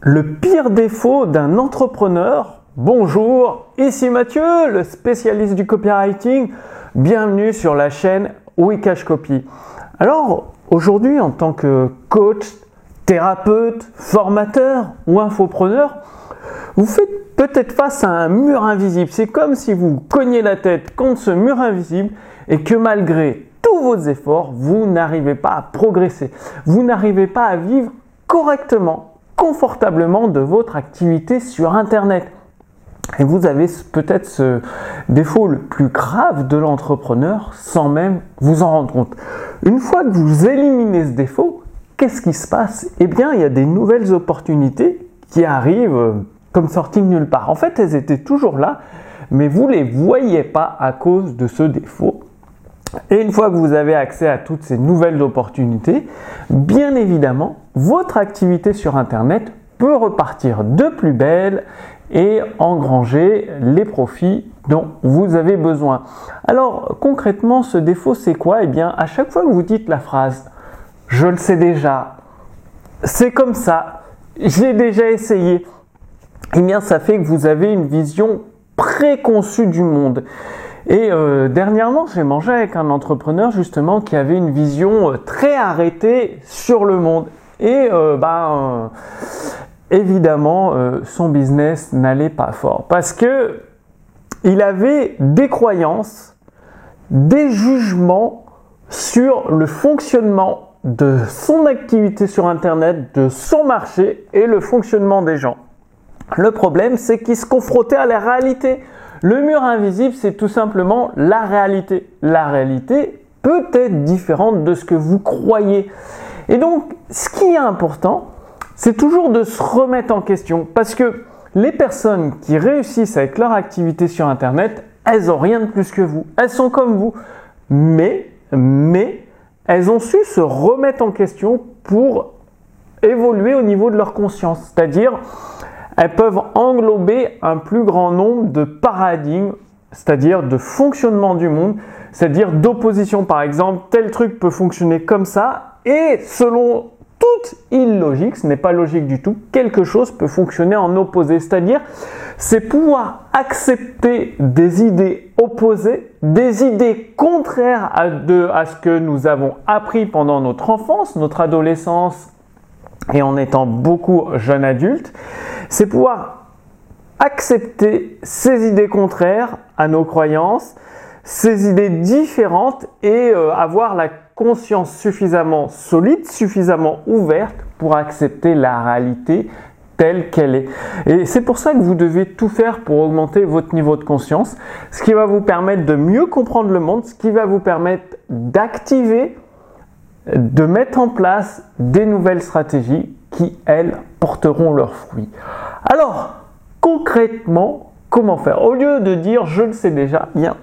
Le pire défaut d'un entrepreneur. Bonjour, ici Mathieu, le spécialiste du copywriting. Bienvenue sur la chaîne Wikash Copy. Alors, aujourd'hui, en tant que coach, thérapeute, formateur ou infopreneur, vous faites peut-être face à un mur invisible. C'est comme si vous cognez la tête contre ce mur invisible et que malgré tous vos efforts, vous n'arrivez pas à progresser. Vous n'arrivez pas à vivre correctement, confortablement de votre activité sur Internet. Et vous avez peut-être ce défaut le plus grave de l'entrepreneur sans même vous en rendre compte. Une fois que vous éliminez ce défaut, qu'est-ce qui se passe? Eh bien, il y a des nouvelles opportunités qui arrivent euh, comme sorties de nulle part. En fait, elles étaient toujours là, mais vous ne les voyez pas à cause de ce défaut. Et une fois que vous avez accès à toutes ces nouvelles opportunités, bien évidemment, votre activité sur Internet peut repartir de plus belle et engranger les profits dont vous avez besoin. Alors concrètement, ce défaut, c'est quoi? Eh bien, à chaque fois que vous dites la phrase ⁇ Je le sais déjà, c'est comme ça, j'ai déjà essayé ⁇ eh bien, ça fait que vous avez une vision préconçue du monde. Et euh, dernièrement, j'ai mangé avec un entrepreneur justement qui avait une vision euh, très arrêtée sur le monde. Et euh, ben, évidemment, son business n'allait pas fort parce que il avait des croyances, des jugements sur le fonctionnement de son activité sur Internet, de son marché et le fonctionnement des gens. Le problème, c'est qu'il se confrontait à la réalité. Le mur invisible, c'est tout simplement la réalité. La réalité peut être différente de ce que vous croyez. Et donc, ce qui est important, c'est toujours de se remettre en question. Parce que les personnes qui réussissent avec leur activité sur Internet, elles n'ont rien de plus que vous. Elles sont comme vous. Mais, mais, elles ont su se remettre en question pour évoluer au niveau de leur conscience. C'est-à-dire, elles peuvent englober un plus grand nombre de paradigmes, c'est-à-dire de fonctionnement du monde, c'est-à-dire d'opposition. Par exemple, tel truc peut fonctionner comme ça, et selon toute illogique, ce n'est pas logique du tout, quelque chose peut fonctionner en opposé. C'est-à-dire, c'est pouvoir accepter des idées opposées, des idées contraires à, ce que nous avons appris pendant notre enfance, notre adolescence et en étant beaucoup jeune adulte, c'est pouvoir accepter ces idées contraires à nos croyances, ces idées différentes et euh, avoir la conscience suffisamment solide, suffisamment ouverte pour accepter la réalité telle qu'elle est. Et c'est pour ça que vous devez tout faire pour augmenter votre niveau de conscience, ce qui va vous permettre de mieux comprendre le monde, ce qui va vous permettre d'activer, de mettre en place des nouvelles stratégies elles, porteront leurs fruits. Alors, concrètement, comment faire? Au lieu de dire je le sais déjà, bien,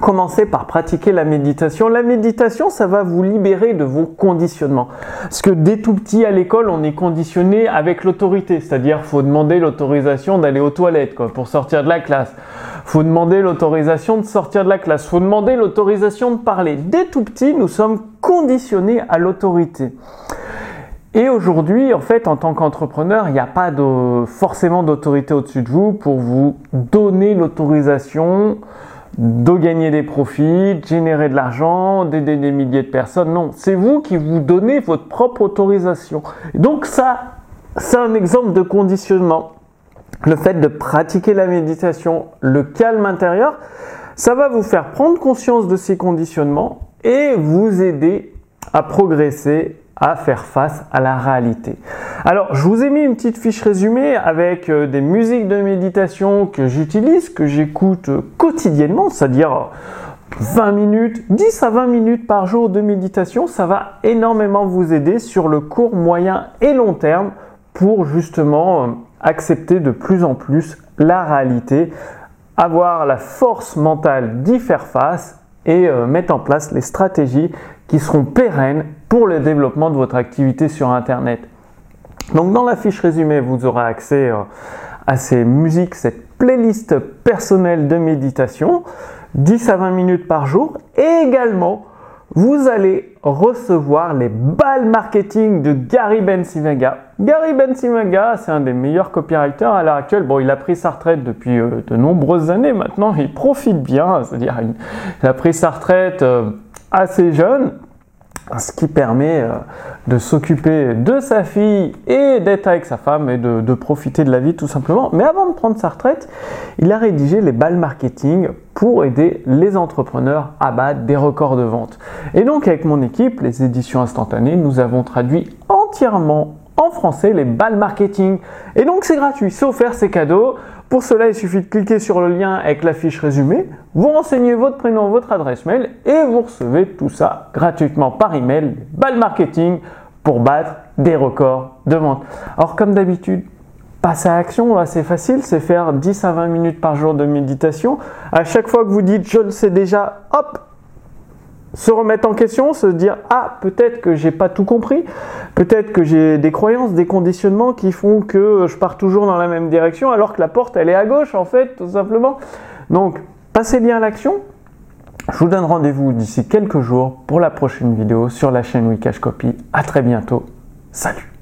commencez par pratiquer la méditation. La méditation, ça va vous libérer de vos conditionnements. Parce que dès tout petit à l'école, on est conditionné avec l'autorité, c'est-à-dire faut demander l'autorisation d'aller aux toilettes quoi, pour sortir de la classe. Faut demander l'autorisation de sortir de la classe. Faut demander l'autorisation de parler. Dès tout petit, nous sommes conditionnés à l'autorité. Et aujourd'hui, en fait, en tant qu'entrepreneur, il n'y a pas forcément d'autorité au-dessus de vous pour vous donner l'autorisation de gagner des profits, de générer de l'argent, d'aider des milliers de personnes. Non, c'est vous qui vous donnez votre propre autorisation. Donc ça, c'est un exemple de conditionnement. Le fait de pratiquer la méditation, le calme intérieur, ça va vous faire prendre conscience de ces conditionnements et vous aider à progresser à faire face à la réalité. Alors, je vous ai mis une petite fiche résumée avec euh, des musiques de méditation que j'utilise, que j'écoute euh, quotidiennement, c'est-à-dire 20 minutes, 10 à 20 minutes par jour de méditation. Ça va énormément vous aider sur le court, moyen et long terme pour justement euh, accepter de plus en plus la réalité, avoir la force mentale d'y faire face et mettre en place les stratégies qui seront pérennes pour le développement de votre activité sur Internet. Donc dans la fiche résumée, vous aurez accès euh, à ces musiques, cette playlist personnelle de méditation, 10 à 20 minutes par jour, et également vous allez recevoir les balles marketing de Gary Bensimaga. Gary Bensimaga, c'est un des meilleurs copywriters à l'heure actuelle. Bon, il a pris sa retraite depuis euh, de nombreuses années maintenant, il profite bien, c'est-à-dire il a pris sa retraite euh, assez jeune ce qui permet euh, de s'occuper de sa fille et d'être avec sa femme et de, profiter de la vie tout simplement. Mais avant de prendre sa retraite, il a rédigé les balles marketing pour aider les entrepreneurs à battre des records de vente. Et donc avec mon équipe, les éditions instantanées, nous avons traduit entièrement en français les balles marketing. Et donc c'est gratuit, c'est offert, c'est cadeau. Pour cela, il suffit de cliquer sur le lien avec la fiche résumée, vous renseignez votre prénom, votre adresse mail et vous recevez tout ça gratuitement par email, balles marketing pour battre des records de vente. Alors comme d'habitude, passer à l'action, c'est facile, c'est faire 10 à 20 minutes par jour de méditation. À chaque fois que vous dites je le sais déjà, hop, se remettre en question, se dire ah peut-être que j'ai pas tout compris, peut-être que j'ai des croyances, des conditionnements qui font que je pars toujours dans la même direction alors que la porte elle est à gauche en fait tout simplement. Donc passez bien à l'action. Je vous donne rendez-vous d'ici quelques jours pour la prochaine vidéo sur la chaîne Wikash Copy. À très bientôt. Salut